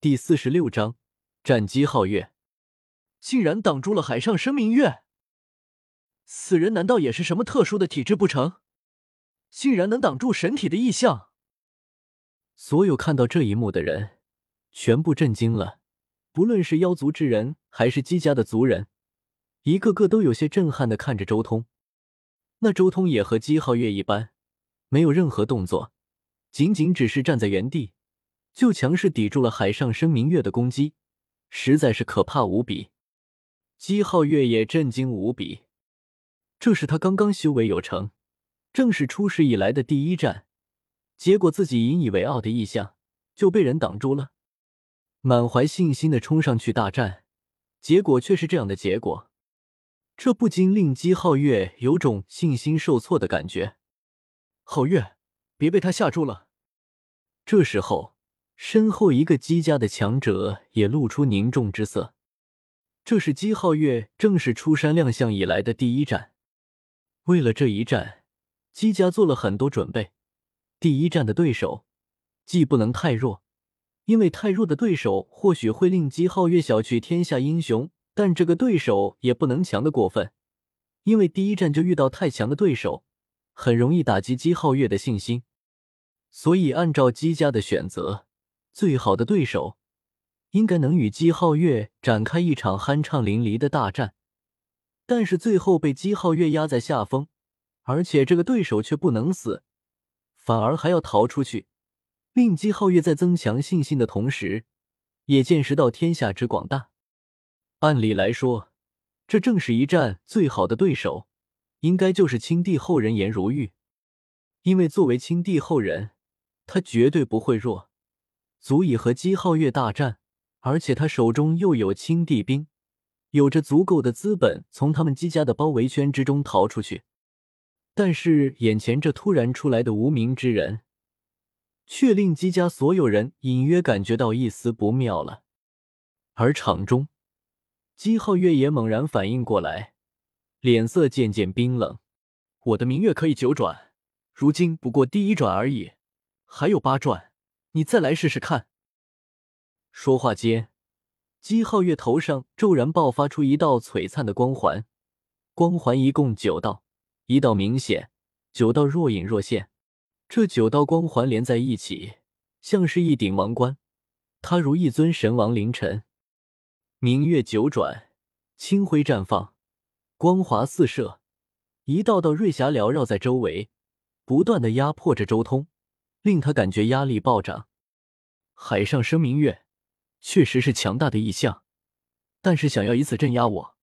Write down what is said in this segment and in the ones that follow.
第四十六章战机皓月，竟然挡住了海上生明月。此人难道也是什么特殊的体质不成？竟然能挡住神体的异象！所有看到这一幕的人全部震惊了，不论是妖族之人还是姬家的族人，一个个都有些震撼的看着周通。那周通也和姬皓月一般，没有任何动作，仅仅只是站在原地，就强势抵住了海上生明月的攻击，实在是可怕无比。姬皓月也震惊无比，这是他刚刚修为有成。正是出世以来的第一战，结果自己引以为傲的意象就被人挡住了。满怀信心的冲上去大战，结果却是这样的结果，这不禁令姬皓月有种信心受挫的感觉。皓月，别被他吓住了。这时候，身后一个姬家的强者也露出凝重之色。这是姬皓月正式出山亮相以来的第一战，为了这一战。姬家做了很多准备，第一战的对手既不能太弱，因为太弱的对手或许会令姬皓月小觑天下英雄；但这个对手也不能强的过分，因为第一战就遇到太强的对手，很容易打击姬皓月的信心。所以，按照姬家的选择，最好的对手应该能与姬皓月展开一场酣畅淋漓的大战，但是最后被姬皓月压在下风。而且这个对手却不能死，反而还要逃出去，令姬皓月在增强信心的同时，也见识到天下之广大。按理来说，这正是一战最好的对手，应该就是青帝后人颜如玉，因为作为青帝后人，他绝对不会弱，足以和姬皓月大战。而且他手中又有青帝兵，有着足够的资本从他们姬家的包围圈之中逃出去。但是眼前这突然出来的无名之人，却令姬家所有人隐约感觉到一丝不妙了。而场中，姬皓月也猛然反应过来，脸色渐渐冰冷。我的明月可以九转，如今不过第一转而已，还有八转，你再来试试看。说话间，姬皓月头上骤然爆发出一道璀璨的光环，光环一共九道。一道明显，九道若隐若现。这九道光环连在一起，像是一顶王冠。他如一尊神王凌晨。明月九转，清辉绽放，光华四射，一道道瑞霞缭绕在周围，不断的压迫着周通，令他感觉压力暴涨。海上生明月，确实是强大的异象，但是想要以此镇压我，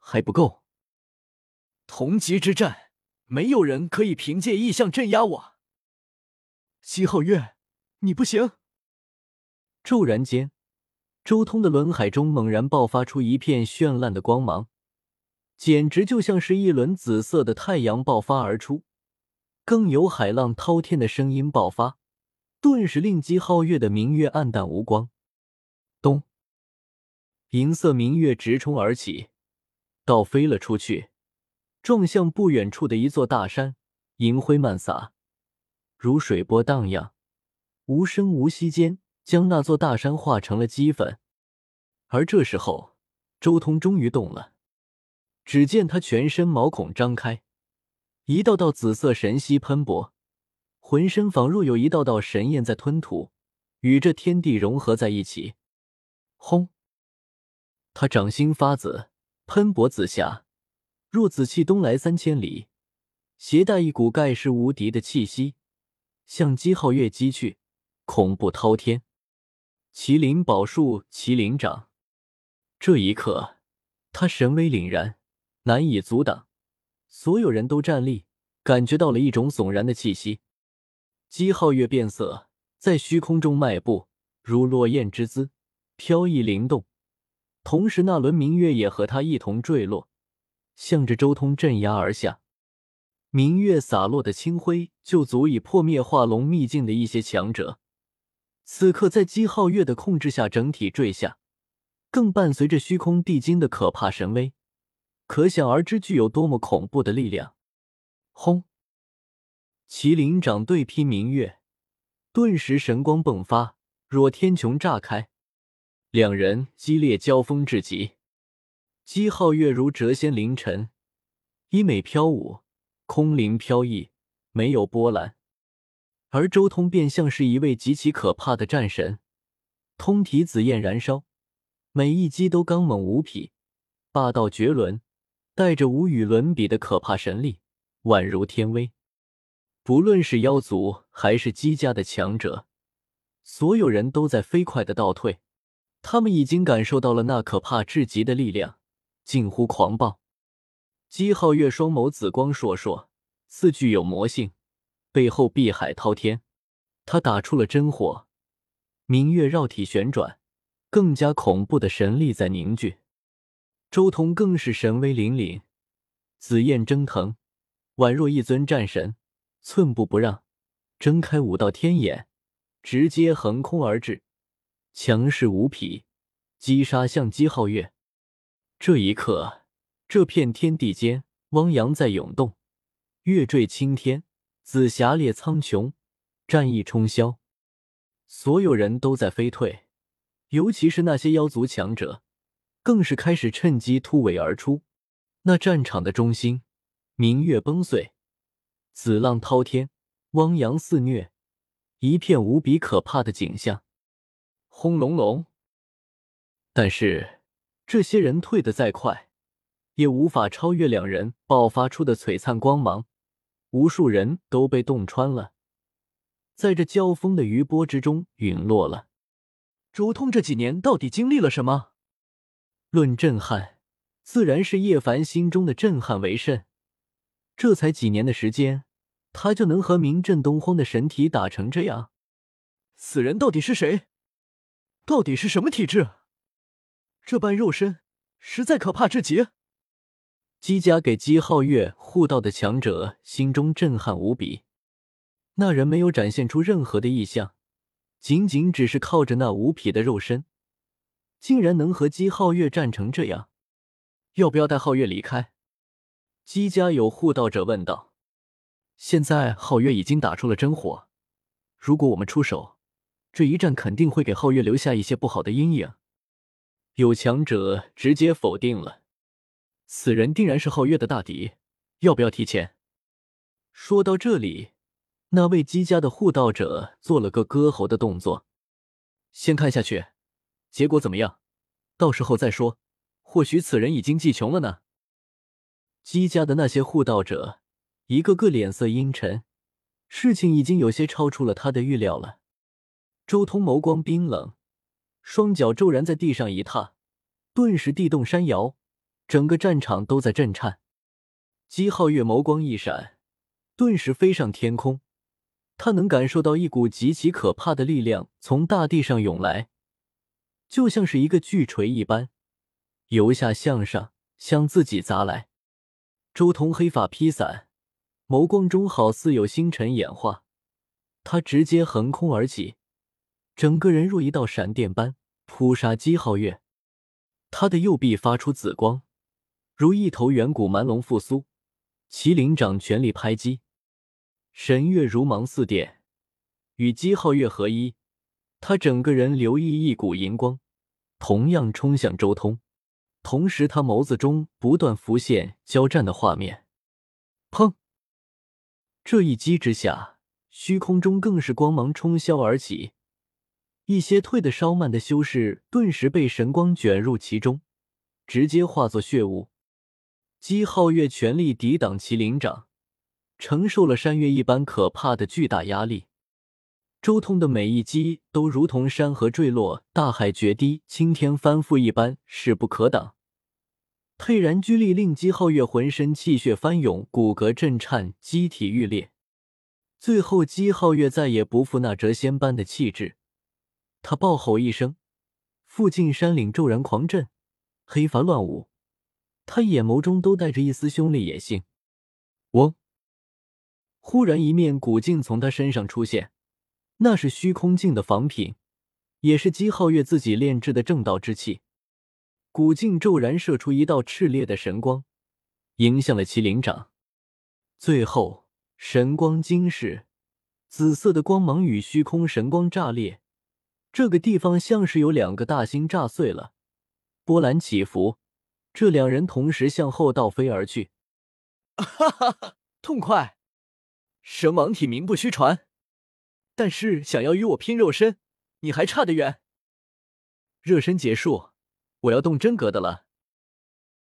还不够。同级之战。没有人可以凭借异象镇压我。姬皓月，你不行！骤然间，周通的轮海中猛然爆发出一片绚烂的光芒，简直就像是一轮紫色的太阳爆发而出，更有海浪滔天的声音爆发，顿时令姬皓月的明月暗淡无光。咚！银色明月直冲而起，倒飞了出去。撞向不远处的一座大山，银辉漫洒，如水波荡漾，无声无息间将那座大山化成了齑粉。而这时候，周通终于动了，只见他全身毛孔张开，一道道紫色神息喷薄，浑身仿若有一道道神焰在吞吐，与这天地融合在一起。轰！他掌心发紫，喷薄紫霞。若紫气东来三千里，携带一股盖世无敌的气息，向姬皓月击去，恐怖滔天。麒麟宝术，麒麟掌。这一刻，他神威凛然，难以阻挡。所有人都站立，感觉到了一种悚然的气息。姬皓月变色，在虚空中迈步，如落雁之姿，飘逸灵动。同时，那轮明月也和他一同坠落。向着周通镇压而下，明月洒落的清辉就足以破灭化龙秘境的一些强者。此刻在姬皓月的控制下，整体坠下，更伴随着虚空地精的可怕神威，可想而知具有多么恐怖的力量。轰！麒麟掌对劈明月，顿时神光迸发，若天穹炸开，两人激烈交锋至极。姬皓月如谪仙凌尘，衣美飘舞，空灵飘逸，没有波澜；而周通便像是一位极其可怕的战神，通体紫焰燃烧，每一击都刚猛无匹，霸道绝伦，带着无与伦比的可怕神力，宛如天威。不论是妖族还是姬家的强者，所有人都在飞快的倒退，他们已经感受到了那可怕至极的力量。近乎狂暴，姬皓月双眸紫光烁烁，似具有魔性，背后碧海滔天。他打出了真火，明月绕体旋转，更加恐怖的神力在凝聚。周通更是神威凛凛，紫焰蒸腾，宛若一尊战神，寸步不让，睁开五道天眼，直接横空而至，强势无匹，击杀向姬皓月。这一刻，这片天地间，汪洋在涌动，月坠青天，紫霞裂苍穹，战意冲霄。所有人都在飞退，尤其是那些妖族强者，更是开始趁机突围而出。那战场的中心，明月崩碎，紫浪滔天，汪洋肆虐，一片无比可怕的景象。轰隆隆！但是。这些人退得再快，也无法超越两人爆发出的璀璨光芒。无数人都被洞穿了，在这交锋的余波之中陨落了。周通这几年到底经历了什么？论震撼，自然是叶凡心中的震撼为甚。这才几年的时间，他就能和名震东荒的神体打成这样。此人到底是谁？到底是什么体质？这般肉身，实在可怕至极。姬家给姬皓月护道的强者心中震撼无比。那人没有展现出任何的异象，仅仅只是靠着那无匹的肉身，竟然能和姬皓月战成这样。要不要带皓月离开？姬家有护道者问道。现在皓月已经打出了真火，如果我们出手，这一战肯定会给皓月留下一些不好的阴影。有强者直接否定了，此人定然是皓月的大敌，要不要提前？说到这里，那位姬家的护道者做了个割喉的动作。先看下去，结果怎么样？到时候再说。或许此人已经技穷了呢。姬家的那些护道者，一个个脸色阴沉，事情已经有些超出了他的预料了。周通眸光冰冷。双脚骤然在地上一踏，顿时地动山摇，整个战场都在震颤。姬皓月眸光一闪，顿时飞上天空。他能感受到一股极其可怕的力量从大地上涌来，就像是一个巨锤一般，由下向上向自己砸来。周通黑发披散，眸光中好似有星辰演化，他直接横空而起。整个人若一道闪电般扑杀姬皓月，他的右臂发出紫光，如一头远古蛮龙复苏。麒麟掌全力拍击，神月如芒似电，与姬皓月合一。他整个人留意一股银光，同样冲向周通。同时，他眸子中不断浮现交战的画面。砰！这一击之下，虚空中更是光芒冲霄而起。一些退的稍慢的修士顿时被神光卷入其中，直接化作血雾。姬皓月全力抵挡麒麟掌，承受了山岳一般可怕的巨大压力。周通的每一击都如同山河坠落、大海决堤、青天翻覆一般，势不可挡。沛然巨力令姬皓月浑身气血翻涌，骨骼震颤，机体欲裂。最后，姬皓月再也不复那谪仙般的气质。他暴吼一声，附近山岭骤然狂震，黑发乱舞。他眼眸中都带着一丝凶厉野性。嗡！忽然，一面古镜从他身上出现，那是虚空镜的仿品，也是姬皓月自己炼制的正道之气。古镜骤然射出一道炽烈的神光，迎向了麒麟掌。最后，神光惊世，紫色的光芒与虚空神光炸裂。这个地方像是有两个大星炸碎了，波澜起伏。这两人同时向后倒飞而去，哈哈哈，痛快！神王体名不虚传，但是想要与我拼肉身，你还差得远。热身结束，我要动真格的了。